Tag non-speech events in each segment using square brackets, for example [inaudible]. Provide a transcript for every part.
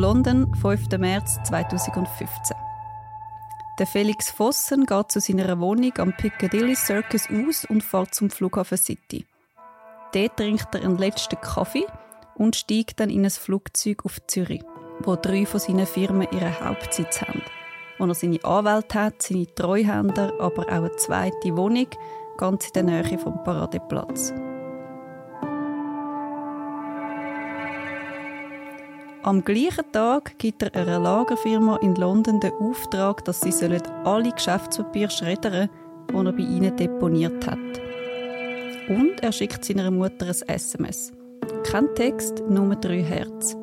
London, 5. März 2015. Der Felix Vossen geht zu seiner Wohnung am Piccadilly Circus aus und fährt zum Flughafen City. Dort trinkt er einen letzten Kaffee und steigt dann in ein Flugzeug auf Zürich, wo drei von seinen Firmen ihren Hauptsitz haben. Wo er seine Anwälte hat, seine Treuhänder, aber auch eine zweite Wohnung, ganz in der Nähe vom Paradeplatz. Am gleichen Tag gibt er einer Lagerfirma in London den Auftrag, dass sie alle Geschäftspapiere schreddern sollen, die er bei ihnen deponiert hat. Und er schickt seiner Mutter ein SMS. Kein Text, nur drei Herz.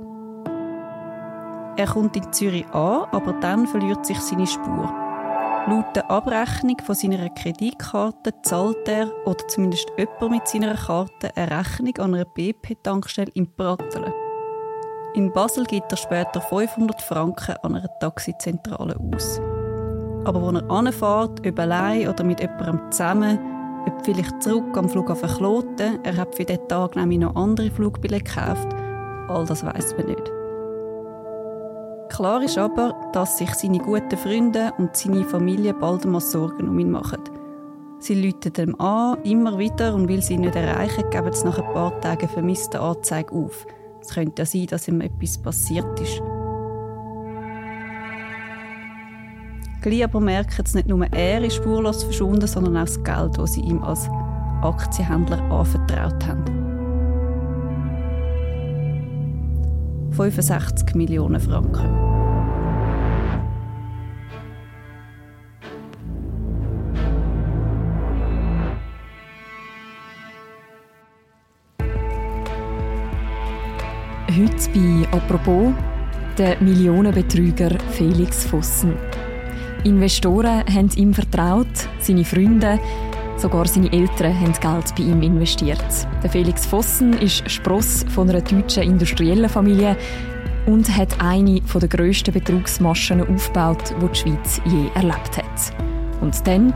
Er kommt in Zürich an, aber dann verliert sich seine Spur. Laut der Abrechnung von seiner Kreditkarte zahlt er, oder zumindest jemand mit seiner Karte, eine Rechnung an einer BP-Tankstelle in Pratteln. In Basel gibt er später 500 Franken an einer Taxizentrale aus. Aber wo er anfährt, ob allein oder mit jemandem zusammen, ob vielleicht zurück am Flughafen Kloten, er hat für diesen Tag nämlich noch andere Flugbillette gekauft, all das weiß man nicht. Klar ist aber, dass sich seine guten Freunde und seine Familie bald mal Sorgen um ihn machen. Sie läuten ihm an, immer wieder, und weil sie ihn nicht erreichen, geben sie nach ein paar Tagen vermisste Anzeige auf – es könnte ja sein, dass ihm etwas passiert ist. Gleich aber merken es nicht nur er ist spurlos verschwunden, sondern auch das Geld, das sie ihm als Aktienhändler anvertraut haben. 65 Millionen Franken. Heute bei «Apropos» der Millionenbetrüger Felix Vossen. Investoren haben ihm vertraut, seine Freunde, sogar seine Eltern haben Geld bei ihm investiert. Der Felix Vossen ist Spross von einer deutschen industriellen Familie und hat eine der grössten Betrugsmaschen aufgebaut, die die Schweiz je erlebt hat. Und dann,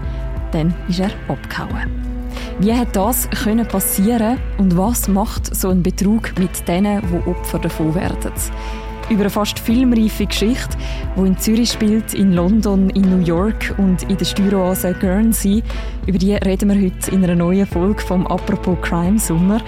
dann ist er abgehauen. Wie hat das können passieren und was macht so ein Betrug mit denen, die Opfer davon werden? Über eine fast filmreife Geschichte, die in Zürich spielt, in London, in New York und in der Steueroase Guernsey. Über die reden wir heute in einer neuen Folge vom «Apropos Crime Sommer».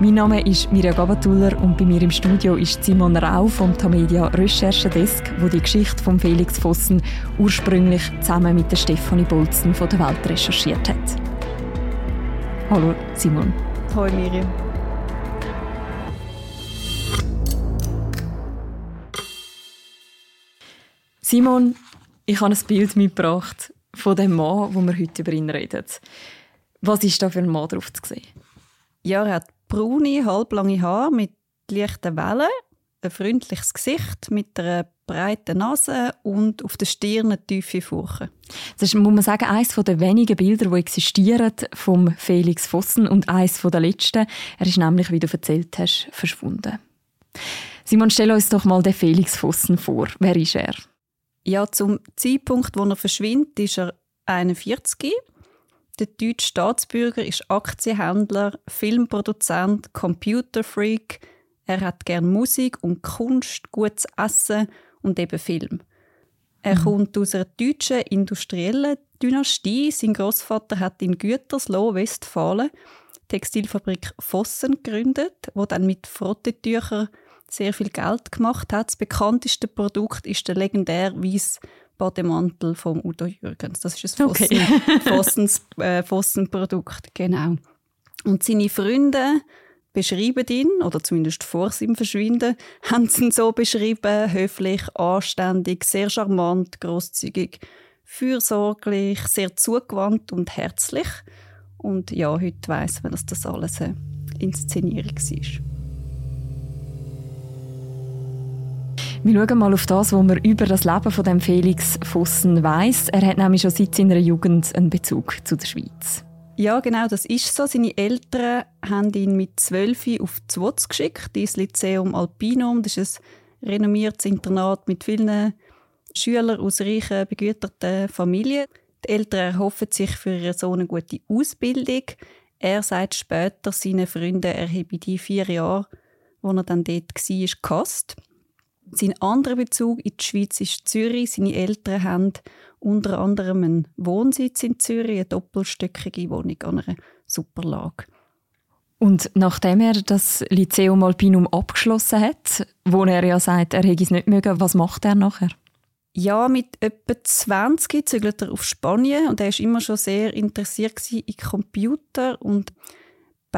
Mein Name ist Mirja Gabatuller und bei mir im Studio ist Simon Rau vom Tamedia Recherchedesk, wo die Geschichte von Felix Vossen ursprünglich zusammen mit der Stefanie Bolzen von der Welt recherchiert hat. Hallo Simon. Hallo Miriam. Simon, ich habe ein Bild mitgebracht von dem Mann, wo wir heute über ihn reden. Was ist da für ein Mann drauf zu sehen? Ja, er hat braune, halblange Haare mit leichten Wellen, ein freundliches Gesicht mit einer breiten Nase und auf der Stirn eine tiefe Furche. Das ist, muss man sagen, eines der wenigen Bilder, die existieren vom Felix Vossen und eines der letzten. Er ist nämlich, wie du erzählt hast, verschwunden. Simon, stell uns doch mal den Felix Vossen vor. Wer ist er? Ja, zum Zeitpunkt, wo er verschwindet, ist er 41. Der deutsche Staatsbürger ist Aktienhändler, Filmproduzent, Computerfreak. Er hat gern Musik und Kunst, gutes Essen und eben Film. Er mhm. kommt aus einer deutschen industriellen Dynastie. Sein Großvater hat in Gütersloh, Westfalen, die Textilfabrik Vossen gegründet, wo dann mit Frottetüchern sehr viel Geld gemacht hat. Das bekannteste Produkt ist der legendäre weiße Bademantel von Udo Jürgens. Das ist ein Vossen, okay. Vossens, äh, Vossen-Produkt, genau. Und seine Freunde beschreiben ihn, oder zumindest vor seinem Verschwinden, [laughs] haben sie ihn so beschrieben, höflich, anständig, sehr charmant, großzügig, fürsorglich, sehr zugewandt und herzlich. Und ja, heute weiss man, dass das alles eine Inszenierung war. Wir schauen mal auf das, was man über das Leben von dem Felix Vossen weiß. Er hat nämlich schon seit seiner Jugend einen Bezug zu der Schweiz. Ja, genau, das ist so. Seine Eltern haben ihn mit zwölf auf Zwotz geschickt, ins Lyceum Alpinum. Das ist ein renommiertes Internat mit vielen Schülern aus reichen, begüterten Familien. Die Eltern erhoffen sich für ihren Sohn eine gute Ausbildung. Er sagt später seinen Freunden, er habe die vier Jahre, wo er dann dort war, gehasst. Sein anderer Bezug in die Schweiz ist Zürich. Seine Eltern haben unter anderem einen Wohnsitz in Zürich, eine doppelstöckige Wohnung an einer Superlage. Und nachdem er das Lyceum Alpinum abgeschlossen hat, wo er ja sagt, er hätte es nicht mögen, was macht er nachher? Ja, mit etwa 20 zügelt er auf Spanien und er war immer schon sehr interessiert in Computer und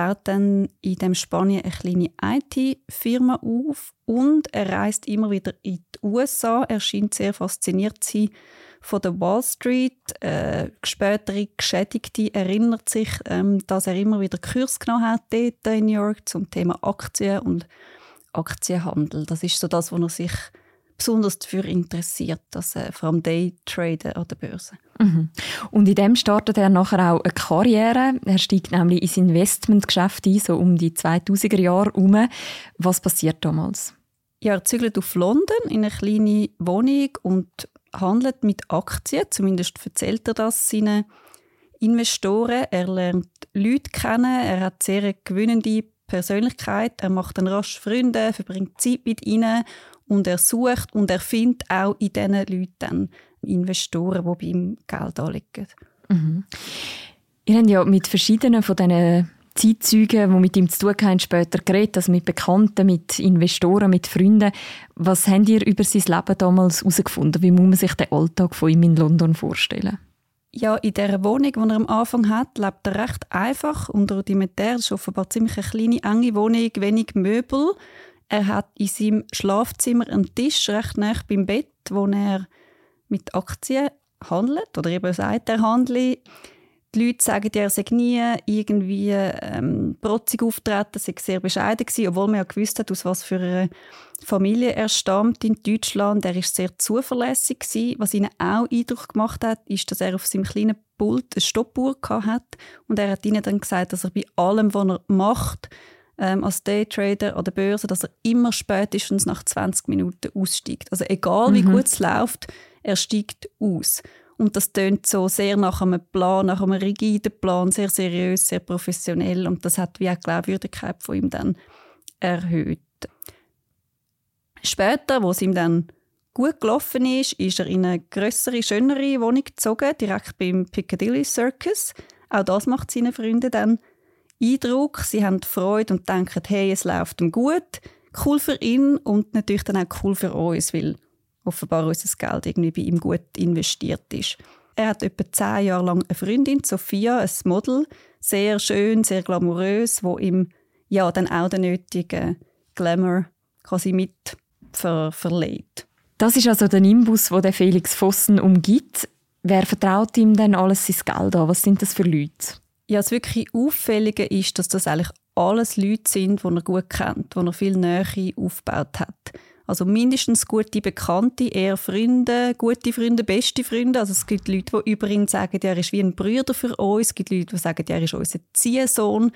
baut dann in dem Spanien eine kleine IT-Firma auf und er reist immer wieder in die USA. Er scheint sehr fasziniert zu sein von der Wall Street. Äh, spätere Geschädigte erinnert sich, ähm, dass er immer wieder Kurs genommen hat dort in New York zum Thema Aktien und Aktienhandel. Das ist so das, wo er sich besonders dafür interessiert, das äh, vor allem Daytraden an der Börse. Mhm. Und in dem startet er nachher auch eine Karriere. Er steigt nämlich ins Investmentgeschäft ein, so um die 2000er Jahre herum. Was passiert damals? Ja, er zügelt auf London in eine kleine Wohnung und handelt mit Aktien. Zumindest erzählt er das seinen Investoren. Er lernt Leute kennen. Er hat sehr eine gewinnende Persönlichkeit. Er macht dann rasch Freunde, verbringt Zeit mit ihnen und er sucht und er findet auch in diesen Leuten Investoren, die bei ihm Geld anlegen. Mhm. Ihr habt ja mit verschiedenen von diesen Zeitzeugen, die mit ihm zu tun haben, später geredet, also mit Bekannten, mit Investoren, mit Freunden. Was habt ihr über sein Leben damals herausgefunden? Wie muss man sich den Alltag von ihm in London vorstellen? Ja, in dieser Wohnung, die er am Anfang hat, lebt er recht einfach und rudimentär. Das ist offenbar ziemlich eine kleine, enge Wohnung, wenig Möbel. Er hat in seinem Schlafzimmer einen Tisch recht nah beim Bett, wo er mit Aktien handelt oder eben sagt, er handle. Die Leute sagen, er sei nie irgendwie ähm, protzig auftreten, sei sehr bescheiden gewesen, obwohl man ja gewusst hat, aus was für einer Familie er stammt in Deutschland. Er ist sehr zuverlässig gewesen. Was ihnen auch Eindruck gemacht hat, ist, dass er auf seinem kleinen Pult eine Stoppuhr hat und er hat ihnen dann gesagt, dass er bei allem, was er macht, ähm, als Daytrader an der Börse, dass er immer spätestens nach 20 Minuten aussteigt. Also egal wie mhm. gut es läuft, er steigt aus. Und das tönt so sehr nach einem Plan, nach einem rigiden Plan, sehr seriös, sehr professionell. Und das hat wie auch die Glaubwürdigkeit von ihm dann erhöht. Später, wo es ihm dann gut gelaufen ist, ist er in eine größere, schönere Wohnung gezogen, direkt beim Piccadilly Circus. Auch das macht seine Freunde dann Eindruck, sie haben Freude und denken, hey, es läuft ihm gut. Cool für ihn und natürlich dann auch cool für uns, weil offenbar unser Geld irgendwie bei ihm gut investiert ist. Er hat etwa zehn Jahre lang eine Freundin, Sophia, ein Model, sehr schön, sehr glamourös, wo ihm ja dann auch den nötigen Glamour quasi mit ver verleiht. Das ist also der Nimbus, wo der Felix Vossen umgibt. Wer vertraut ihm denn alles sein Geld an? Was sind das für Leute? Ja, das wirklich Auffällige ist, dass das eigentlich alles Leute sind, die er gut kennt, die er viel Nähe aufgebaut hat. Also mindestens gute Bekannte, eher Freunde, gute Freunde, beste Freunde. Also es gibt Leute, die über ihn sagen, er ist wie ein Bruder für uns. Es gibt Leute, die sagen, er ist unser Ziehsohn.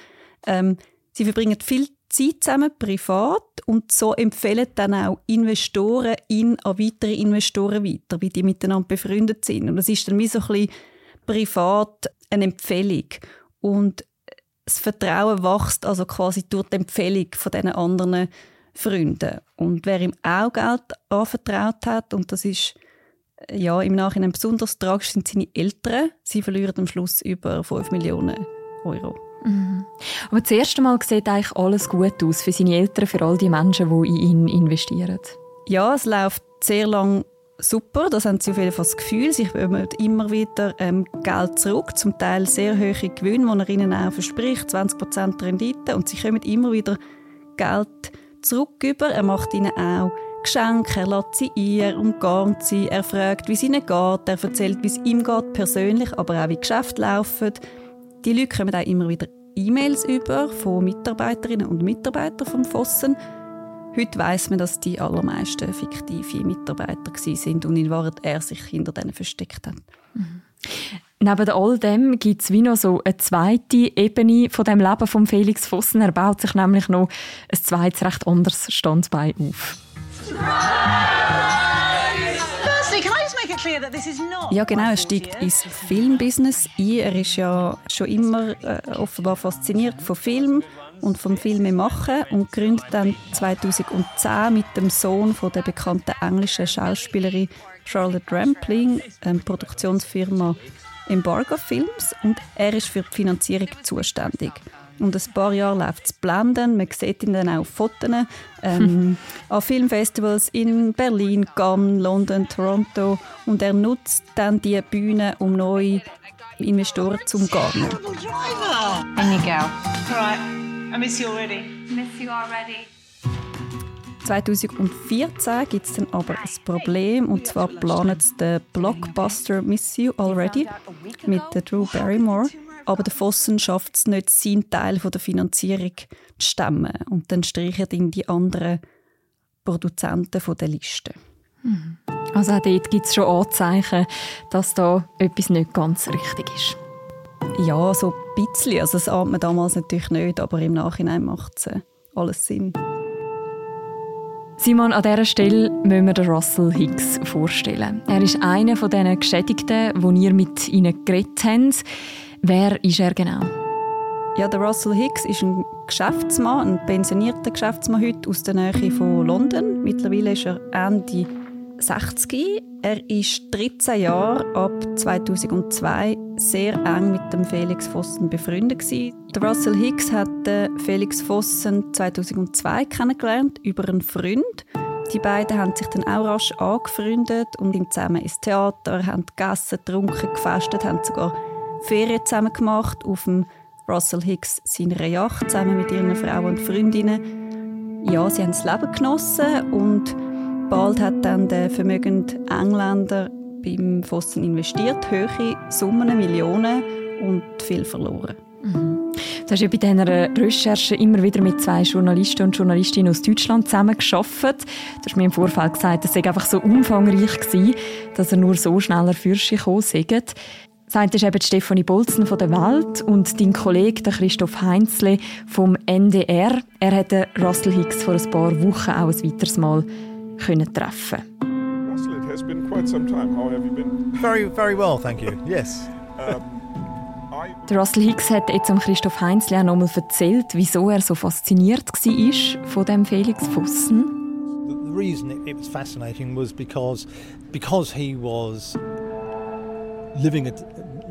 Ähm, sie verbringen viel Zeit zusammen, privat, und so empfehlen dann auch Investoren ihn an weitere Investoren weiter, wie die miteinander befreundet sind. Und das ist dann wie so ein bisschen privat eine Empfehlung. Und das Vertrauen wächst also quasi durch die Empfehlung von diesen anderen Freunden. Und wer ihm auch Geld anvertraut hat, und das ist ja, im Nachhinein besonders tragisch, sind seine Eltern. Sie verlieren am Schluss über 5 Millionen Euro. Mhm. Aber das erste Mal sieht eigentlich alles gut aus für seine Eltern, für all die Menschen, die in ihn investieren. Ja, es läuft sehr lang super, das haben sie auf jeden Fall das Gefühl. Sie bekommen immer wieder ähm, Geld zurück, zum Teil sehr hohe Gewinne, die er ihnen auch verspricht, 20% Rendite. Und sie kommen immer wieder Geld zurück über. Er macht ihnen auch Geschenke, er lädt sie ein, er umgarnt sie, er fragt, wie es ihnen geht, er erzählt, wie es ihm geht persönlich, aber auch wie Geschäfte laufen. Die Leute kommen auch immer wieder E-Mails über von Mitarbeiterinnen und Mitarbeitern vom Fossen Heute weiß man, dass die allermeisten fiktive Mitarbeiter sind und in Wahrheit er sich hinter denen versteckt hat. Mhm. Neben all dem gibt es wie noch so eine zweite Ebene von dem Leben von Felix Vossen. Er baut sich nämlich noch ein zweites recht anderes Standbein auf. Ja, genau. Er steigt ins Filmbusiness ein. Er ist ja schon immer äh, offenbar fasziniert von Film und vom Film machen und gründet dann 2010 mit dem Sohn von der bekannten englischen Schauspielerin Charlotte Rampling eine Produktionsfirma Embargo Films und er ist für die Finanzierung zuständig. Und ein paar Jahre läuft es blenden. Man sieht ihn dann auch auf Fotos ähm, [laughs] an Filmfestivals in Berlin, Cannes, London, Toronto. Und er nutzt dann diese Bühne, um neue Investoren zu umgarnen. And you go. All right. I miss you already. Miss you already. 2014 gibt es dann aber ein Problem und zwar planen sie den Blockbuster Miss You Already mit der Drew Barrymore aber der Fossen schafft es nicht, seinen Teil von der Finanzierung zu stemmen. Und dann streichen ihn die anderen Produzenten von der Liste. Mhm. Also auch dort gibt es schon Anzeichen, dass da etwas nicht ganz richtig ist. Ja, so ein bisschen. Also das ahnt man damals natürlich nicht, aber im Nachhinein macht es äh, alles Sinn. Simon, an dieser Stelle müssen wir den Russell Hicks vorstellen. Er ist einer von diesen Geschädigten, die ihr mit ihnen geredet habt. Wer ist er genau? Ja, der Russell Hicks ist ein Geschäftsmann, ein pensionierter Geschäftsmann heute aus der Nähe von London. Mittlerweile ist er Ende 60. Er ist 13 Jahre ab 2002 sehr eng mit dem Felix Vossen befreundet gewesen. Russell Hicks hat Felix Vossen 2002 kennengelernt über einen Freund. Die beiden haben sich dann auch rasch angefreundet und sind zusammen ins Theater, haben gegessen, getrunken, gefestet, haben sogar Ferien zusammen gemacht auf dem Russell Hicks seiner Yacht zusammen mit ihren Frauen und Freundinnen. Ja, sie haben das Leben genossen und bald hat dann der vermögende Engländer beim Fossen investiert, hohe Summen, Millionen und viel verloren. Mhm. Du hast ja bei dieser Recherche immer wieder mit zwei Journalisten und Journalistinnen aus Deutschland zusammengearbeitet. Du hast mir im Vorfeld gesagt, es sei einfach so umfangreich gewesen, dass er nur so schneller für sich gekommen sei. Eine ist eben Stefanie Bolzen von der Welt und dein Kollege Christoph Heinzle vom NDR. Er hätte Russell Hicks vor ein paar Wochen auch ein weiteres Mal können treffen. Russell, it has been quite some time. How have you been? Very, very well, thank you. [laughs] Yes. Um, der Russell Hicks hat jetzt am Christoph Heinzle auch nochmal erzählt, wieso er so fasziniert war von dem Felix Vossen. The, reason it, was fascinating was because because he was living a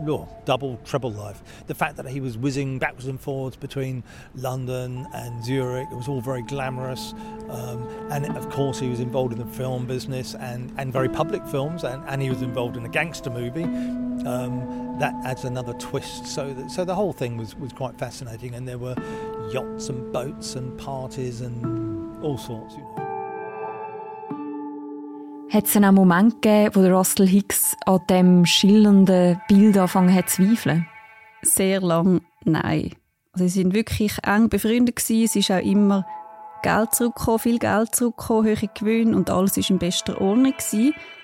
oh, double, treble life. The fact that he was whizzing backwards and forwards between London and Zurich, it was all very glamorous. Um, and of course, he was involved in the film business and, and very public films, and, and he was involved in a gangster movie. Um, that adds another twist. So, that, so the whole thing was, was quite fascinating, and there were yachts and boats and parties and all sorts, you know. Hat es einen Moment gegeben, wo der Russell Hicks an dem schillernden Bild angefangen hat zu zweifeln? Sehr lang nein. Also sie sind wirklich eng befreundet. Es ist auch immer Geld zurückgekommen, viel Geld zurückgekommen, hohe Gewinne und alles ist in bester Ordnung.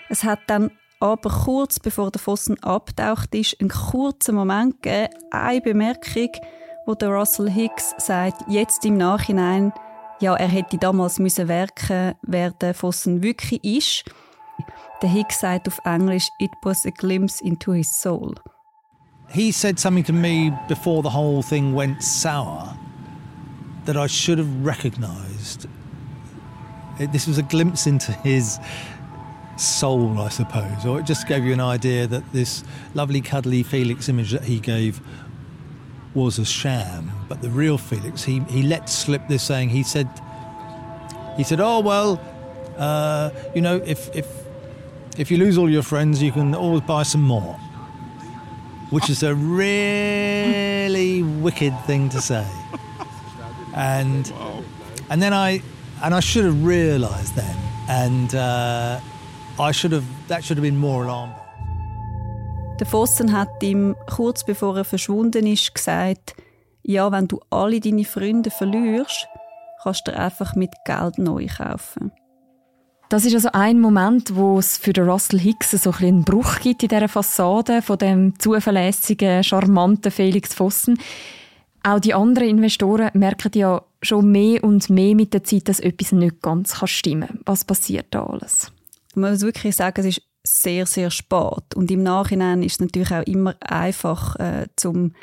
Es hat dann aber kurz bevor der Fossen abtaucht ist, einen kurzen Moment gegeben, eine Bemerkung, wo der Russell Hicks sagt, jetzt im Nachhinein, ja, er hätte damals müssen werken, wer der Fossen wirklich ist. Der Hicks sagt auf Englisch, it was a glimpse into his soul. He said something to me before the whole thing went sour that I should have recognised. This was a glimpse into his soul, I suppose, or it just gave you an idea that this lovely, cuddly Felix image that he gave was a sham. But the real Felix, he, he let slip this saying, he said, he said, oh, well, uh, you know, if, if, if you lose all your friends, you can always buy some more. Which is a really wicked thing to say. And, and then I, and I should have realised then, and uh, I should have, that should have been more alarm. Der Fossen hat ihm kurz bevor er verschwunden ist gesagt, ja, wenn du alle deine Freunde verlierst, kannst du einfach mit Geld neu kaufen. Das ist also ein Moment, wo es für den Russell Hicks so ein einen Bruch gibt in dieser Fassade von dem zuverlässigen, charmanten Felix Fossen. Auch die anderen Investoren merken ja schon mehr und mehr mit der Zeit, dass etwas nicht ganz stimmen kann. Was passiert da alles? Man muss wirklich sagen, es ist sehr, sehr spät. Und im Nachhinein ist es natürlich auch immer einfach, äh, zum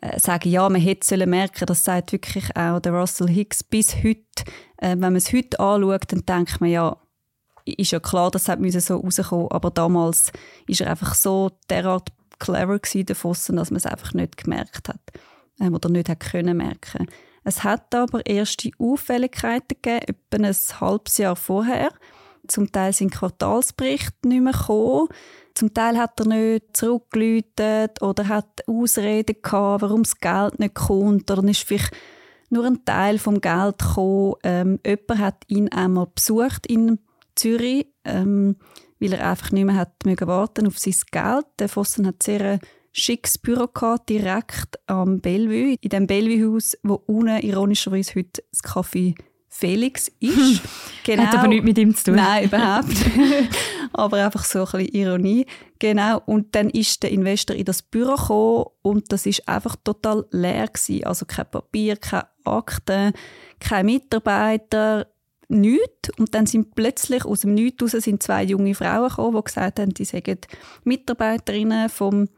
äh, sagen, ja, man hätte sollen merken, das sagt wirklich auch der Russell Hicks bis heute. Äh, wenn man es heute anschaut, dann denkt man, ja, ist ja klar, das hat so rauskommen, aber damals ist er einfach so derart clever Fossen, dass man es einfach nicht gemerkt hat äh, oder nicht hat können merken. Es hat aber erste Auffälligkeiten gegeben, etwa ein halbes Jahr vorher. Zum Teil sind Quartalsberichte nicht mehr gekommen. Zum Teil hat er nicht zurückgeläutet oder hat Ausreden gehabt, warum das Geld nicht kommt. Oder ist vielleicht nur ein Teil vom Geld gekommen. Ähm, jemand hat ihn einmal besucht in Zürich, ähm, weil er einfach nicht mehr hat warten auf sein Geld. Der Fossen hat sehr ein schickes Büro gehabt, direkt am Bellevue, in dem Bellevue-Haus, wo unten ironischerweise heute das Café Felix ist. genau. Hat aber nichts mit ihm zu tun. Nein, überhaupt [laughs] Aber einfach so ein bisschen Ironie. Genau. Und dann ist der Investor in das Büro gekommen und das ist einfach total leer gewesen. Also kein Papier, keine Akten, kein Mitarbeiter, nichts. Und dann sind plötzlich aus dem Nichts raus sind zwei junge Frauen gekommen, die gesagt haben, die seien Mitarbeiterinnen vom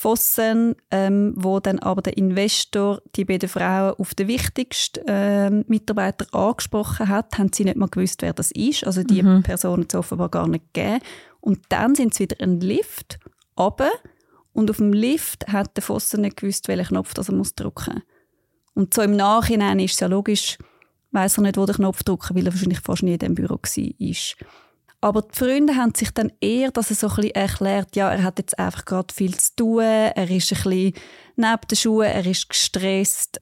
Fossen, ähm, wo dann aber der Investor die beiden Frauen auf den wichtigsten äh, Mitarbeiter angesprochen hat, haben sie nicht mal gewusst, wer das ist. Also die mhm. Person hat es offenbar gar nicht gegeben. Und dann sind sie wieder einen Lift runter und auf dem Lift hat der Fossen nicht gewusst, welchen Knopf das er muss drücken muss. Und so im Nachhinein ist es ja logisch, weiß er nicht, wo der Knopf drücken, weil er wahrscheinlich fast nie in dem Büro war. Aber die Freunde haben sich dann eher dass er so ein bisschen erklärt, ja, er hat jetzt einfach gerade viel zu tun, er ist ein bisschen neben den Schuhen, er ist gestresst.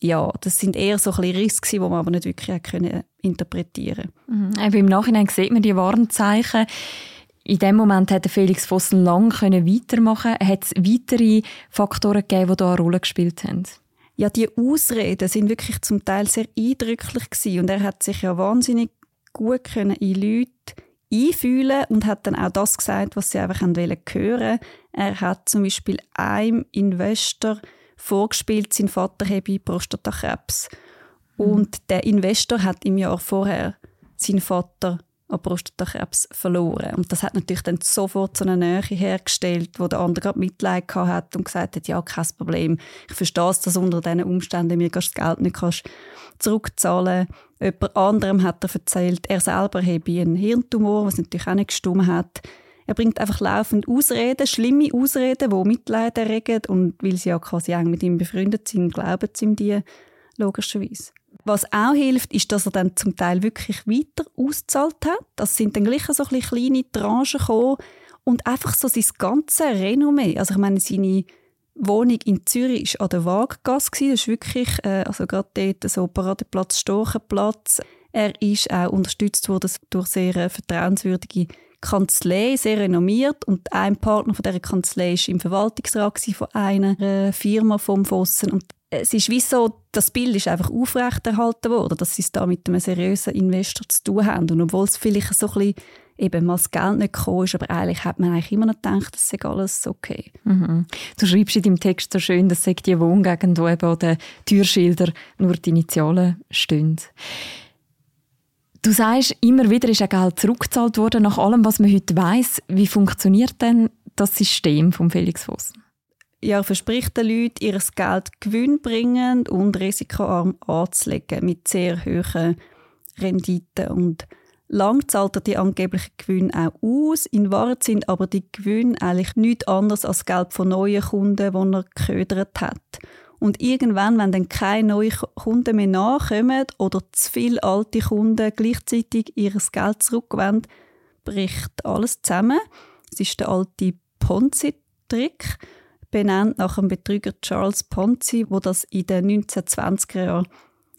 Ja, das sind eher so ein bisschen Risse, die man aber nicht wirklich können interpretieren konnte. Mhm. Im Nachhinein sieht man die Warnzeichen. In dem Moment hätte Felix Vossen lang weitermachen können. Hat es weitere Faktoren gegeben, die da eine Rolle gespielt haben? Ja, die Ausreden sind wirklich zum Teil sehr eindrücklich gewesen. und er hat sich ja wahnsinnig gut können in Leute einfühlen und hat dann auch das gesagt, was sie einfach hören hören. Er hat zum Beispiel einem Investor vorgespielt, sein Vater habe Prostatakrebs. Mhm. Und der Investor hat im Jahr vorher seinen Vater an Prostatakrebs verloren. Und das hat natürlich dann sofort so eine Nähe hergestellt, wo der andere gerade Mitleid hat und gesagt hat, ja, kein Problem. Ich verstehe es, dass unter diesen Umständen mir das Geld nicht kannst zurückzahlen Jemand anderem hat er erzählt, er selber habe einen Hirntumor, was natürlich auch nicht gestimmt hat. Er bringt einfach laufend Ausreden, schlimme Ausreden, die Mitleid erregen. Und weil sie ja quasi eng mit ihm befreundet sind, glauben sie ihm die logischerweise. Was auch hilft, ist, dass er dann zum Teil wirklich weiter ausgezahlt hat. Das sind dann gleich so kleine Tranchen gekommen und einfach so sein ganzes Renommee. Also ich meine, seine Wohnung in Zürich war an der Waaggasse. Das ist wirklich, äh, also gerade dort so Paradeplatz, Storchenplatz. Er ist auch unterstützt worden durch sehr äh, vertrauenswürdige Kanzlei, sehr renommiert. Und ein Partner von dieser Kanzlei war im Verwaltungsrat von einer äh, Firma vom Fossen. Und es ist wie so, das Bild ist einfach aufrechterhalten worden, dass sie es da mit einem seriösen Investor zu tun haben. Und obwohl es vielleicht so ein bisschen eben mal das Geld nicht gekommen ist, aber eigentlich hat man eigentlich immer noch gedacht, das sei alles okay. Mhm. Du schreibst in deinem Text so schön, dass die Wohngegend, wo eben an den Türschildern nur die Initialen stehen. Du sagst, immer wieder ist ein Geld zurückgezahlt worden, nach allem, was man heute weiß. Wie funktioniert denn das System von Felix Voss? Ja, er verspricht den Leuten, ihr Geld gewinnbringend und risikoarm anzulegen mit sehr hohen Renditen. Und lang zahlt er die angeblichen Gewinne auch aus. In Wahrheit sind aber die Gewinne eigentlich nichts anderes als Geld von neuen Kunden, die er geködert hat. Und irgendwann, wenn dann keine neuen Kunden mehr nachkommen oder zu viele alte Kunden gleichzeitig ihr Geld zurückwenden, bricht alles zusammen. Es ist der alte Ponzi-Trick, benannt nach dem Betrüger Charles Ponzi, wo das in den 1920er Jahren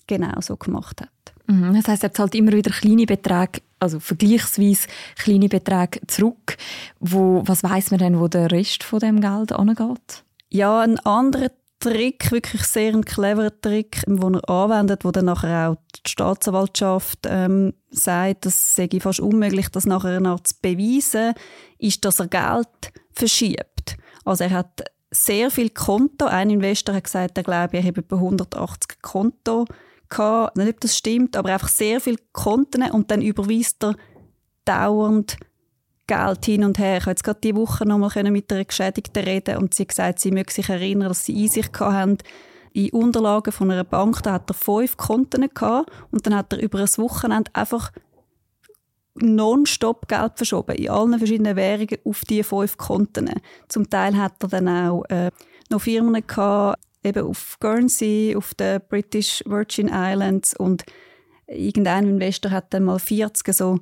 genau so gemacht hat. Mhm. Das heißt, er zahlt immer wieder kleine Beträge, also vergleichsweise kleine Beträge zurück. Wo, was weiß man denn, wo der Rest von dem Geld angeht? Ja, ein anderer Trick, wirklich sehr ein cleverer Trick, den er anwendet, wo dann nachher auch die Staatsanwaltschaft ähm, sagt, das sei fast unmöglich, das nachher noch zu beweisen, ist, dass er Geld verschiebt. Also er hat sehr viel Konto. Ein Investor hat gesagt, er glaube, er habe etwa 180 Konto gehabt. Nicht, ob das stimmt, aber einfach sehr viele Konten und dann überweist er dauernd Geld hin und her. Ich habe jetzt gerade diese Woche noch mal mit einer Geschädigten reden und sie hat gesagt, sie möge sich erinnern, dass sie Einsicht hatten in Unterlagen von einer Bank. Da hat er fünf Konten gehabt und dann hat er über ein Wochenende einfach nonstop Geld verschoben, in allen verschiedenen Währungen auf diese fünf Konten. Zum Teil hat er dann auch äh, noch Firmen gehabt, eben auf Guernsey, auf den British Virgin Islands und irgendein Investor hat dann mal 40 so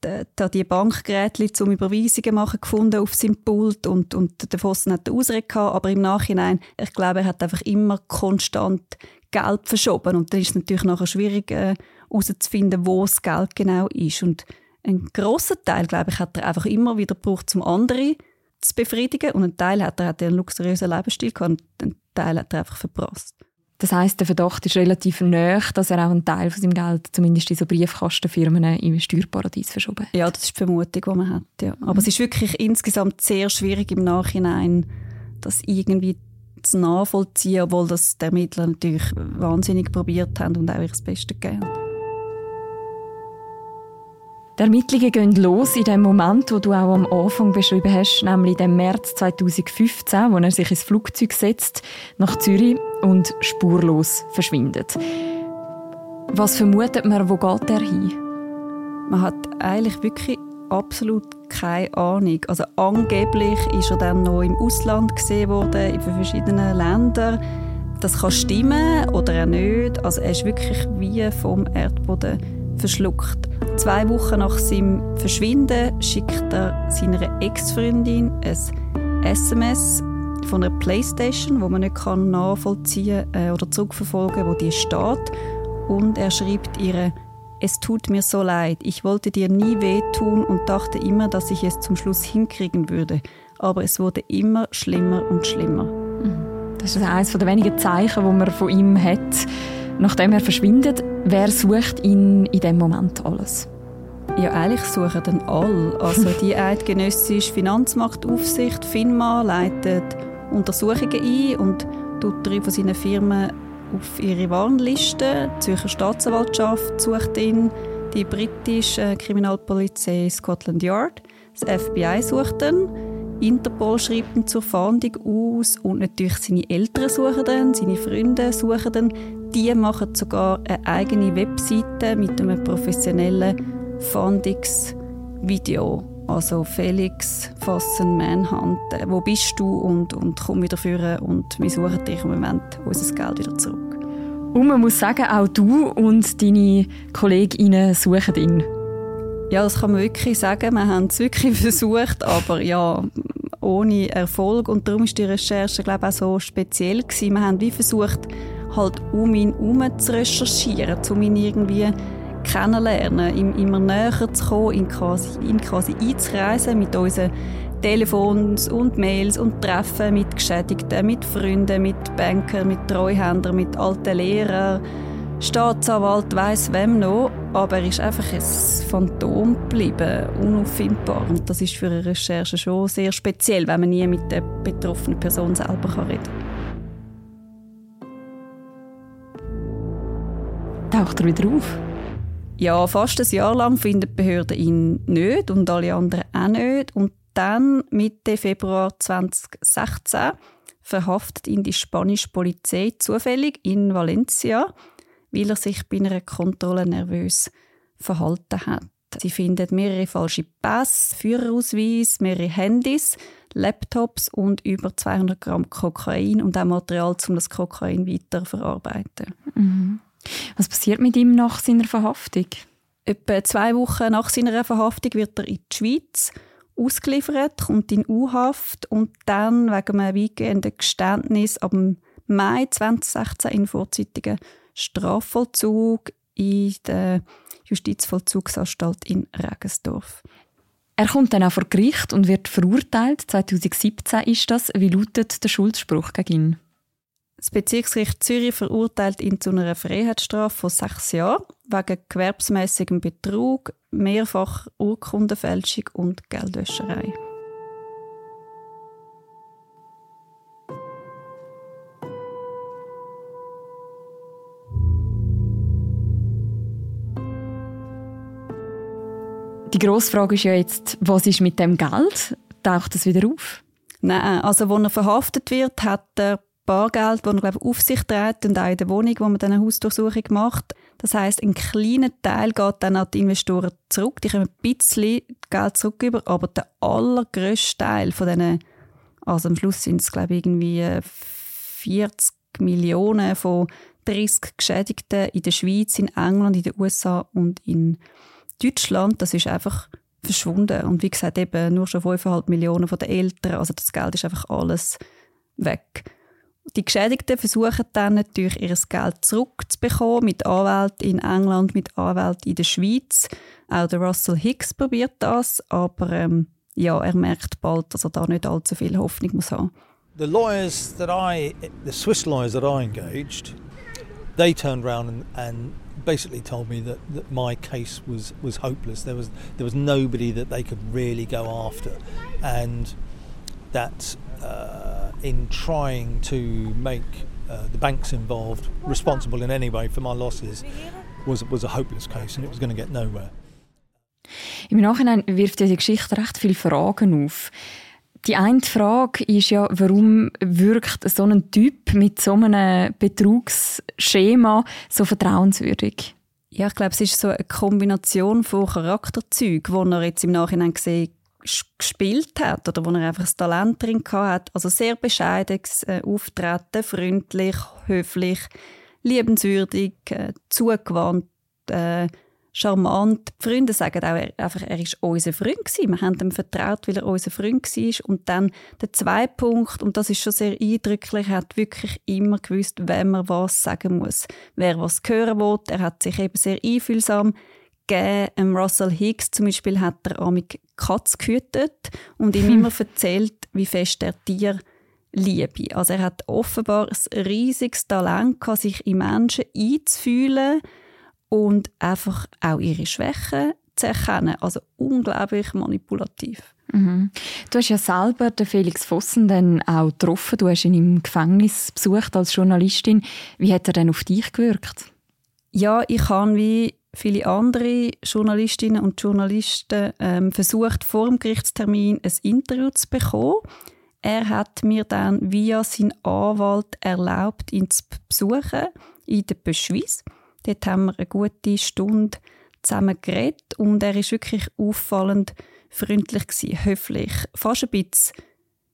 da die Bankgeräte zum Überweisungen machen gefunden auf seinem Pult und, und der Fossen hat eine Ausrede gehabt, aber im Nachhinein, ich glaube, er hat einfach immer konstant Geld verschoben und dann ist es natürlich nachher schwierig äh, herauszufinden, wo das Geld genau ist und ein großer Teil, glaube ich, hat er einfach immer wieder gebraucht, zum anderen zu befriedigen und ein Teil hat er hat einen luxuriösen Lebensstil gehabt und einen Teil hat er einfach verprasst. Das heißt, der Verdacht ist relativ nah, dass er auch einen Teil von seinem Geld, zumindest in so Briefkastenfirmen, im Steuerparadies verschoben hat. Ja, das ist die Vermutung, die man hat. Ja. Aber mhm. es ist wirklich insgesamt sehr schwierig im Nachhinein, das irgendwie zu nachvollziehen, obwohl das die Ermittler natürlich wahnsinnig probiert haben und auch ihr Bestes gegeben haben. Die Ermittlungen gehen los in dem Moment, wo du auch am Anfang beschrieben hast, nämlich im März 2015, wo er sich ins Flugzeug setzt nach Zürich und spurlos verschwindet. Was vermutet man, wo geht er hin? Man hat eigentlich wirklich absolut keine Ahnung. Also angeblich ist er dann noch im Ausland gesehen worden, in verschiedenen Ländern. Das kann stimmen oder auch nicht. Also er ist wirklich wie vom Erdboden verschluckt. Zwei Wochen nach seinem Verschwinden schickt er seiner Ex-Freundin ein SMS von einer Playstation, wo man nicht kann nachvollziehen äh, oder zurückverfolgen, wo die steht. Und er schreibt ihr: Es tut mir so leid. Ich wollte dir nie wehtun und dachte immer, dass ich es zum Schluss hinkriegen würde. Aber es wurde immer schlimmer und schlimmer. Mhm. Das ist eines der wenigen Zeichen, die man von ihm hat. Nachdem er verschwindet, wer sucht ihn in dem Moment alles? Ja, eigentlich suchen dann alle. Also die [laughs] eidgenössische Finanzmarktaufsicht FINMA leitet Untersuchungen ein und tut drei von seinen Firmen auf ihre Warnliste. Die Zürcher Staatsanwaltschaft sucht ihn, die britische Kriminalpolizei Scotland Yard, das FBI sucht ihn, Interpol schreibt ihn zur Fahndung aus und natürlich seine Eltern suchen ihn, seine Freunde suchen ihn. Die machen sogar eine eigene Webseite mit einem professionellen Fahndungsvideo. Also Felix, fassen, Manhunt, wo bist du und, und komm wieder führen und wir suchen dich im Moment unser Geld wieder zurück. Und man muss sagen, auch du und deine Kolleginnen suchen ihn. Ja, das kann man wirklich sagen. Wir haben es wirklich [laughs] versucht, aber ja, ohne Erfolg. Und darum ist die Recherche, glaube ich, auch so speziell gewesen. Wir haben wie versucht, halt um ihn herum zu recherchieren, um ihn irgendwie kennenlernen, ihm immer näher zu kommen, ihn quasi, ihn quasi einzureisen mit unseren Telefons und Mails und Treffen mit Geschädigten, mit Freunden, mit Bankern, mit Treuhändern, mit alten Lehrern, Staatsanwalt, weiss wem noch. Aber er ist einfach ein Phantom geblieben, unauffindbar. Und das ist für eine Recherche schon sehr speziell, wenn man nie mit der betroffenen Person selber reden kann. Taucht er wieder auf? Ja, fast ein Jahr lang findet die Behörde ihn nicht und alle anderen auch nicht. Und dann, Mitte Februar 2016, verhaftet ihn die spanische Polizei zufällig in Valencia, weil er sich bei einer Kontrolle nervös verhalten hat. Sie finden mehrere falsche Pässe, Führerausweis, mehrere Handys, Laptops und über 200 Gramm Kokain und auch Material, um das Kokain weiter zu verarbeiten. Mhm. Was passiert mit ihm nach seiner Verhaftung? Etwa zwei Wochen nach seiner Verhaftung wird er in die Schweiz ausgeliefert, kommt in U-Haft und dann wegen einem weitgehenden Geständnis ab Mai 2016 in vorzeitigen Strafvollzug in der Justizvollzugsanstalt in Regensdorf. Er kommt dann auch vor Gericht und wird verurteilt. 2017 ist das. Wie lautet der Schuldspruch gegen ihn? Das Bezirksgericht Zürich verurteilt ihn zu einer Freiheitsstrafe von sechs Jahren wegen gewerbsmäßigem Betrug, mehrfach Urkundenfälschung und Geldwäscherei. Die grosse Frage ist ja jetzt, was ist mit dem Geld? Taucht das wieder auf? Nein, also als er verhaftet wird, hat er Bargeld, das er glaube auf sich trägt und auch in der Wohnung, wo man dann eine Hausdurchsuchung macht. Das heißt, ein kleiner Teil geht dann an die Investoren zurück. Die kommen ein bisschen Geld zurück über, aber der allergrößte Teil von diesen, also am Schluss sind es glaube ich irgendwie 40 Millionen von 30 Geschädigten in der Schweiz, in England, in den USA und in Deutschland, das ist einfach verschwunden. Und wie gesagt, eben nur schon 5,5 Millionen von den Eltern. Also das Geld ist einfach alles weg. Die Geschädigten versuchen dann natürlich, ihr Geld zurückzubekommen mit Anwälten in England, mit Anwälten in der Schweiz. Auch der Russell Hicks probiert das, aber ähm, ja, er merkt bald, dass er da nicht allzu viel Hoffnung muss haben. The lawyers that I, the Swiss lawyers that I engaged, they turned around and, and basically told me that, that my case was, was hopeless. There was there was nobody that they could really go after, and that uh, in trying to make uh, the banks involved responsible in any way for my losses was was a hopeless case, and it was going to get nowhere. Im Nachhinein wirft diese Geschichte recht viele Fragen auf. Die eine Frage ist ja, warum wirkt so ein Typ mit so einem Betrugsschema so vertrauenswürdig? Ja, ich glaube, es ist so eine Kombination von Charakterzügen, die er jetzt im Nachhinein gesehen gespielt hat oder wo er einfach das Talent drin hat. Also sehr bescheidenes äh, Auftreten, freundlich, höflich, liebenswürdig, äh, zugewandt, äh, charmant. Die Freunde sagen auch, er, einfach, er ist unser Freund gewesen. Wir haben ihm vertraut, weil er unser Freund war. Und dann der zweite Punkt, und das ist schon sehr eindrücklich, er hat wirklich immer gewusst, wem er was sagen muss. Wer was hören will. Er hat sich eben sehr einfühlsam gegeben. Russell Hicks zum Beispiel hat er amig Katz gehütet und ihm immer [laughs] erzählt, wie fest er Tier liebe. Also er hat offenbar ein riesiges Talent, sich in Menschen einzufühlen und einfach auch ihre Schwächen zu erkennen. Also unglaublich manipulativ. Mhm. Du hast ja selber den Felix Vossen dann auch getroffen. Du hast ihn im Gefängnis besucht als Journalistin. Wie hat er denn auf dich gewirkt? Ja, ich habe wie viele andere Journalistinnen und Journalisten ähm, versucht, vor dem Gerichtstermin ein Interview zu bekommen. Er hat mir dann via seinen Anwalt erlaubt, ihn zu besuchen in der Beschweiz. Dort haben wir eine gute Stunde zusammen geredet und er ist wirklich auffallend freundlich gewesen, höflich, fast ein bisschen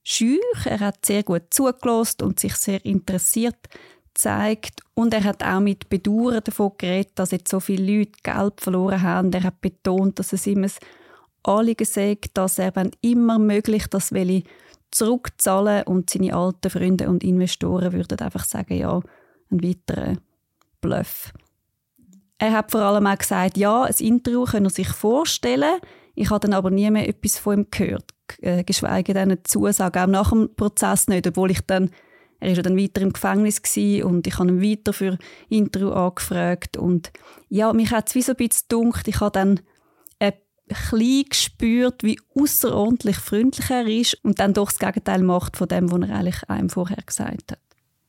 schüch. Er hat sehr gut zugelassen und sich sehr interessiert gezeigt und er hat auch mit Bedauern davon geredet, dass jetzt so viele Leute Geld verloren haben. Er hat betont, dass es ihm ein Anliegen sei, dass er, wenn immer möglich, das will zurückzahlen und seine alten Freunde und Investoren würden einfach sagen, ja, ein weiterer Bluff. Er hat vor allem auch gesagt, ja, ein Interview können er sich vorstellen. Ich habe dann aber nie mehr etwas von ihm gehört, äh, geschweige denn eine Zusage, auch nach dem Prozess nicht, obwohl ich dann er war dann weiter im Gefängnis und ich habe ihn weiter für Interview angefragt und ja, mich hat es wie so ein bisschen gedacht, ich habe dann ein bisschen gespürt, wie außerordentlich freundlich er ist und dann doch das Gegenteil macht von dem, was er eigentlich einem vorher gesagt hat.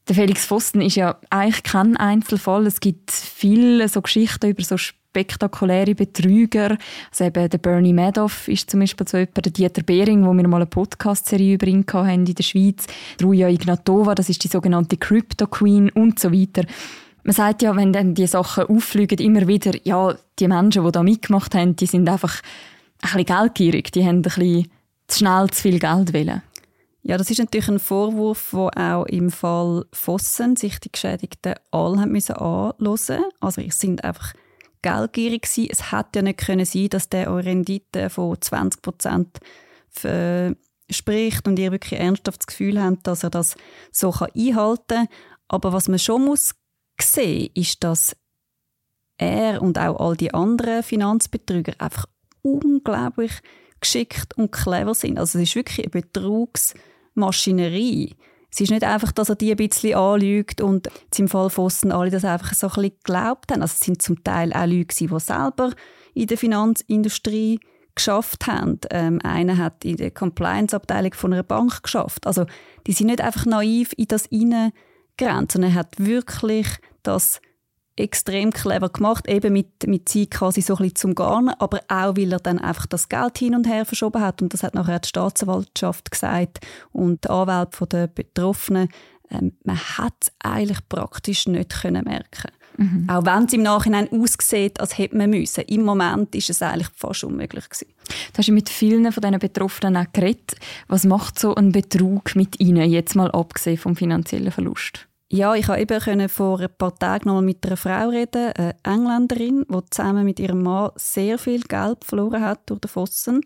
Der Felix Pfosten ist ja eigentlich kein Einzelfall. Es gibt viele so Geschichten über so spektakuläre Betrüger. Also eben der Bernie Madoff ist zum Beispiel so jemand, der Dieter Behring, wo wir mal eine Podcast-Serie über haben in der Schweiz. Ruja Ignatova, das ist die sogenannte Crypto Queen und so weiter. Man sagt ja, wenn dann die Sachen auffliegen, immer wieder, ja, die Menschen, die da mitgemacht haben, die sind einfach ein bisschen geldgierig. Die haben ein bisschen zu schnell zu viel Geld wollen. Ja, das ist natürlich ein Vorwurf, wo auch im Fall Fossen sich die Geschädigten alle haben müssen anhören. Also es sind einfach geldgierig gewesen. Es hätte ja nicht können sein, dass der eure Rendite von 20 Prozent spricht und ihr wirklich ernsthaft das Gefühl habt, dass er das so einhalten kann. Aber was man schon muss sehen, ist, dass er und auch all die anderen Finanzbetrüger einfach unglaublich geschickt und clever sind. Also es ist wirklich eine Betrugs- Maschinerie. Es ist nicht einfach, dass er die ein bisschen anlügt und im Fall Fossen alle das einfach so ein bisschen geglaubt haben. Also es sind zum Teil auch Leute, die selber in der Finanzindustrie geschafft haben. Ähm, einer hat in der Compliance-Abteilung von einer Bank geschafft. Also die sind nicht einfach naiv in das hineingerannt, sondern er hat wirklich das extrem clever gemacht, eben mit, mit Zeit quasi so ein bisschen zum Garnen, aber auch, weil er dann einfach das Geld hin und her verschoben hat und das hat nachher die Staatsanwaltschaft gesagt und die Anwälte der Betroffenen, ähm, man hat es eigentlich praktisch nicht können merken mhm. Auch wenn es im Nachhinein aussieht, als hätte man müssen. Im Moment ist es eigentlich fast unmöglich gewesen. Du hast mit vielen von diesen Betroffenen auch geredet. Was macht so ein Betrug mit ihnen, jetzt mal abgesehen vom finanziellen Verlust? Ja, ich konnte eben vor ein paar Tagen noch mit einer Frau reden, eine Engländerin, die zusammen mit ihrem Mann sehr viel Geld verloren hat durch den Fossen.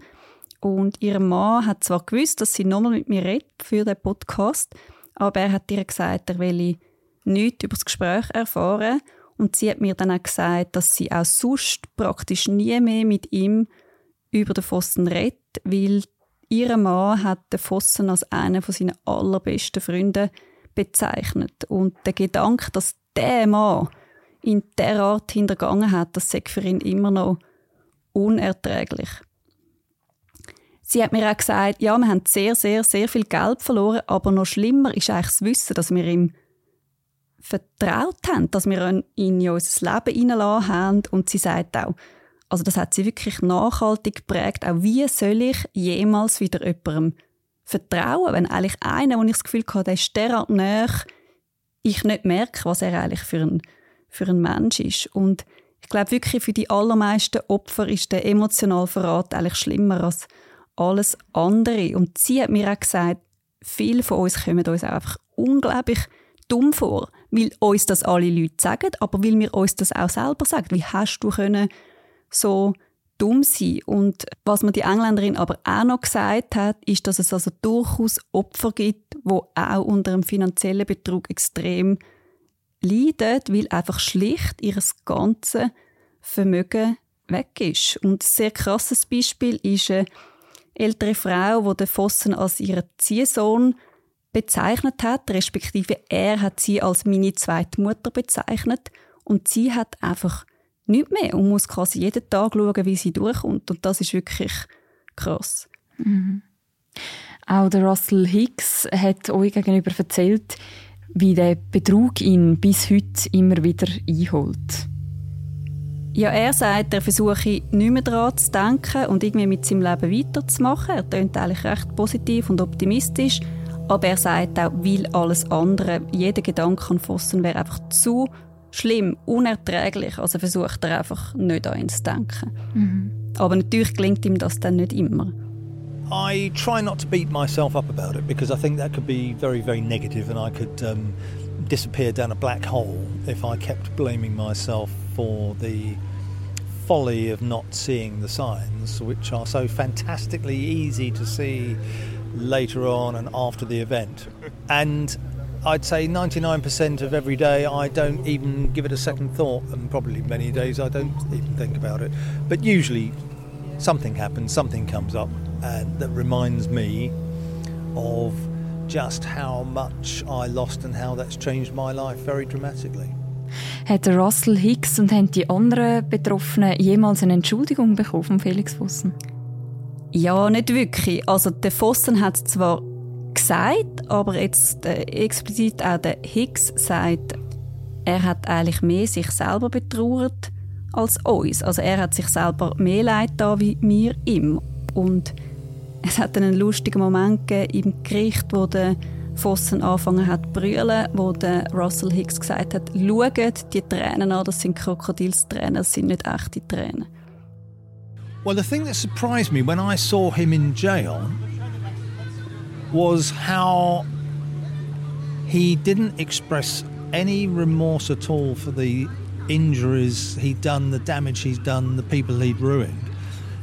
Und ihr Mann hat zwar gewusst, dass sie nochmal mit mir redet für den Podcast, aber er hat ihr gesagt, er will nichts über das Gespräch erfahren. Und sie hat mir dann auch gesagt, dass sie auch sonst praktisch nie mehr mit ihm über den Fossen redet, weil ihr Mann hat den Fossen als einen von seinen allerbesten Freunden bezeichnet. Und der Gedanke, dass der Mann ihn derart hintergangen hat, das sei für ihn immer noch unerträglich. Sie hat mir auch gesagt, ja, wir haben sehr, sehr, sehr viel Geld verloren, aber noch schlimmer ist eigentlich das Wissen, dass wir ihm vertraut haben, dass wir ihn in unser Leben hineingelassen haben. Und sie sagt auch, also das hat sie wirklich nachhaltig geprägt, auch wie soll ich jemals wieder jemandem vertrauen, wenn eigentlich einer, wo ich das Gefühl hatte, der ist derart nah, ich nicht merke, was er eigentlich für ein, für ein Mensch ist. Und ich glaube wirklich, für die allermeisten Opfer ist der emotionale Verrat eigentlich schlimmer als alles andere. Und sie hat mir auch gesagt, viele von uns kommen uns auch einfach unglaublich dumm vor, weil uns das alle Leute sagen, aber weil wir uns das auch selber sagen. Wie hast du können so dumm sein. Und was mir die Engländerin aber auch noch gesagt hat, ist, dass es also durchaus Opfer gibt, wo auch unter einem finanziellen Betrug extrem leiden, weil einfach schlicht ihr ganzes Vermögen weg ist. Und ein sehr krasses Beispiel ist eine ältere Frau, die den Fossen als ihren Ziehsohn bezeichnet hat, respektive er hat sie als meine zweite Mutter bezeichnet und sie hat einfach nicht mehr und muss quasi jeden Tag schauen, wie sie durchkommt. Und das ist wirklich krass. Mhm. Auch der Russell Hicks hat euch gegenüber erzählt, wie der Betrug ihn bis heute immer wieder einholt. Ja, er sagt, er versuche nicht mehr daran zu denken und irgendwie mit seinem Leben weiterzumachen. Er klingt eigentlich recht positiv und optimistisch. Aber er sagt auch, weil alles andere, jeder Gedanke an Fossen wäre einfach zu schlimm, unerträglich. Also versucht er einfach nicht an ihn zu denken. Mhm. Aber natürlich gelingt ihm das dann nicht immer. I try not to beat myself up about it because I think that could be very, very negative and I could um, disappear down a black hole if I kept blaming myself for the folly of not seeing the signs, which are so fantastically easy to see later on and after the event. And I'd say 99% of every day I don't even give it a second thought, and probably many days I don't even think about it. But usually something happens, something comes up, and that reminds me of just how much I lost and how that's changed my life very dramatically. Hat Russell Hicks und haben die anderen Betroffenen jemals eine Entschuldigung bekommen von Felix Vossen? Ja, nicht wirklich. Also der Vossen hat zwar gesagt, aber jetzt äh, explizit auch der Hicks sagt, er hat eigentlich mehr sich selber betrauert als uns. Also er hat sich selber mehr Leid da wie mir ihm. Und es hat einen lustigen Moment gegeben im Gericht, wo der Fossen angefangen hat zu brüllen, wo der Russell Hicks gesagt hat, schaut die Tränen an, das sind Krokodilstränen, das sind nicht echte Tränen. Well, the thing that surprised me when I saw him in jail was how he didn't express any remorse at all for the injuries he'd done, the damage he'd done, the people he'd ruined.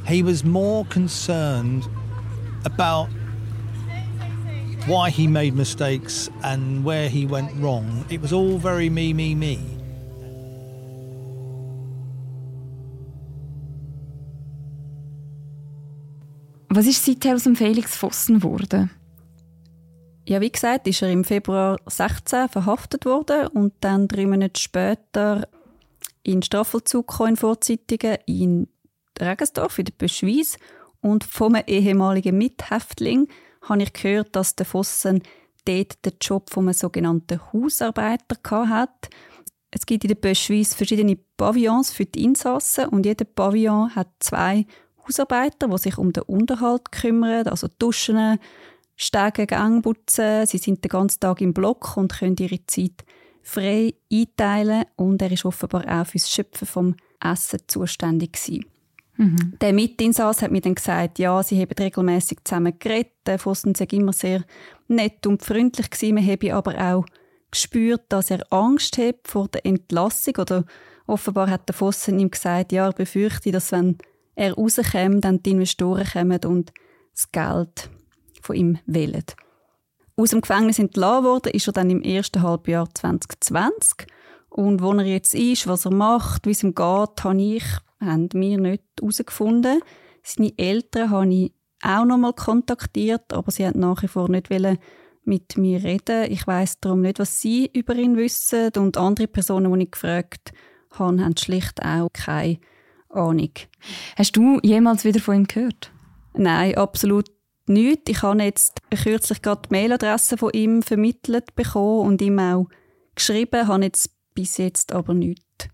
He was more concerned about why he made mistakes and where he went wrong. It was all very me, me, me. Was ist seither aus dem Felix Vossen geworden? Ja, wie gesagt, ist er im Februar 16 verhaftet worden und dann drei Monate später in Strafvollzug in Vorzeitigen in Regensdorf in der Beschweiz. Und vom ehemaligen Mithäftling habe ich gehört, dass der Fossen dort den Job vom sogenannten Hausarbeiter hat. Es gibt in der Böschweiz verschiedene Pavillons für die Insassen und jeder Pavillon hat zwei Hausarbeiter, die sich um den Unterhalt kümmern, also Duschen, Stege, Gang putzen. Sie sind den ganzen Tag im Block und können ihre Zeit frei einteilen und er ist offenbar auch fürs Schöpfen vom Essen zuständig gewesen. Mhm. Der Mitinsass hat mir dann gesagt, ja, sie haben regelmäßig zusammen geredet. Der Fossen sei immer sehr nett und freundlich gewesen. Man habe aber auch gespürt, dass er Angst hat vor der Entlassung oder offenbar hat der Fossen ihm gesagt, ja, er befürchte, dass wenn er rauskommt, dann die Investoren kommen und das Geld von ihm wählen. Aus dem Gefängnis entlassen worden ist er dann im ersten Halbjahr 2020 und wo er jetzt ist, was er macht, wie es ihm geht, habe ich haben wir nicht herausgefunden. Seine Eltern habe ich auch noch mal kontaktiert, aber sie haben nach wie vor nicht mit mir reden. Ich weiß darum nicht, was sie über ihn wissen und andere Personen, die ich gefragt habe, haben schlicht auch keine Ahnung. Hast du jemals wieder von ihm gehört? Nein, absolut nicht. Ich habe jetzt kürzlich gerade die Mailadresse von ihm vermittelt bekommen und ihm auch geschrieben, habe jetzt bis jetzt aber nichts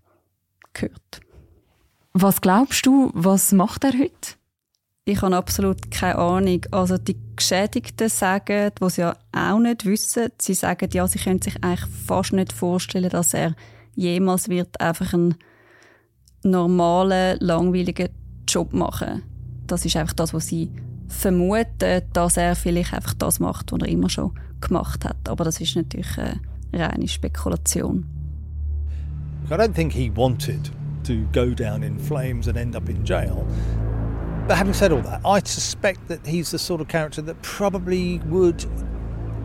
gehört. Was glaubst du, was macht er heute? Ich habe absolut keine Ahnung. Also die Geschädigten sagen, die sie ja auch nicht wissen, sie sagen, ja, sie können sich eigentlich fast nicht vorstellen, dass er jemals wird einfach einen normalen, langweiligen Job machen. Das ist einfach das, was sie vermuten, dass er vielleicht einfach das macht, was er immer schon gemacht hat. Aber das ist natürlich eine reine Spekulation. I don't think he wanted to go down in flames and end up in jail. But having said all that, I suspect that he's the sort of character that probably would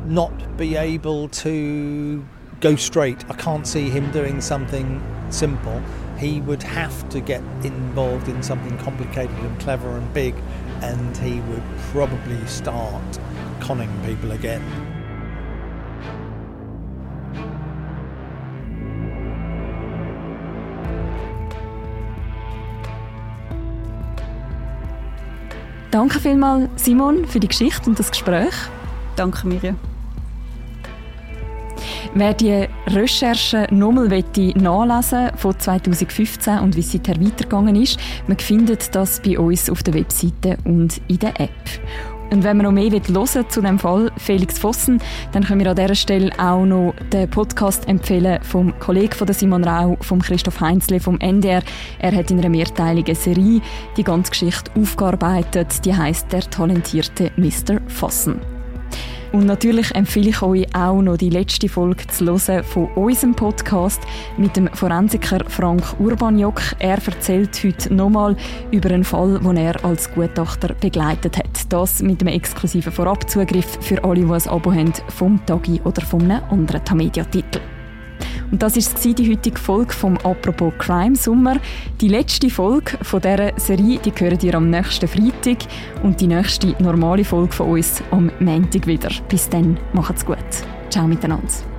not be able to go straight. I can't see him doing something simple. He would have to get involved in something complicated and clever and big, and he would probably start conning people again. Danke vielmals, Simon, für die Geschichte und das Gespräch. Danke, Miriam. Wer die Recherche nochmal nachlesen von 2015 und wie es seither weitergegangen ist, man findet das bei uns auf der Webseite und in der App. Und wenn man noch mehr hören zu dem Fall Felix Vossen, dann können wir an dieser Stelle auch noch den Podcast empfehlen vom Kollegen von Simon Rau, vom Christoph Heinzle vom NDR. Er hat in einer mehrteiligen Serie die ganze Geschichte aufgearbeitet. Die heißt Der talentierte Mr. Vossen. Und natürlich empfehle ich euch auch noch die letzte Folge zu hören von unserem Podcast mit dem Forensiker Frank Urbaniok. Er erzählt heute nochmal über einen Fall, den er als Gutachter begleitet hat. Das mit einem exklusiven Vorabzugriff für alle, die ein Abo haben vom Tagi oder von einem anderen Tamedia-Titel. Und das war die heutige Folge vom «Apropos Crime Sommer». Die letzte Folge von dieser Serie, die hören ihr am nächsten Freitag und die nächste normale Folge von uns am Montag wieder. Bis dann, macht's gut. Ciao miteinander.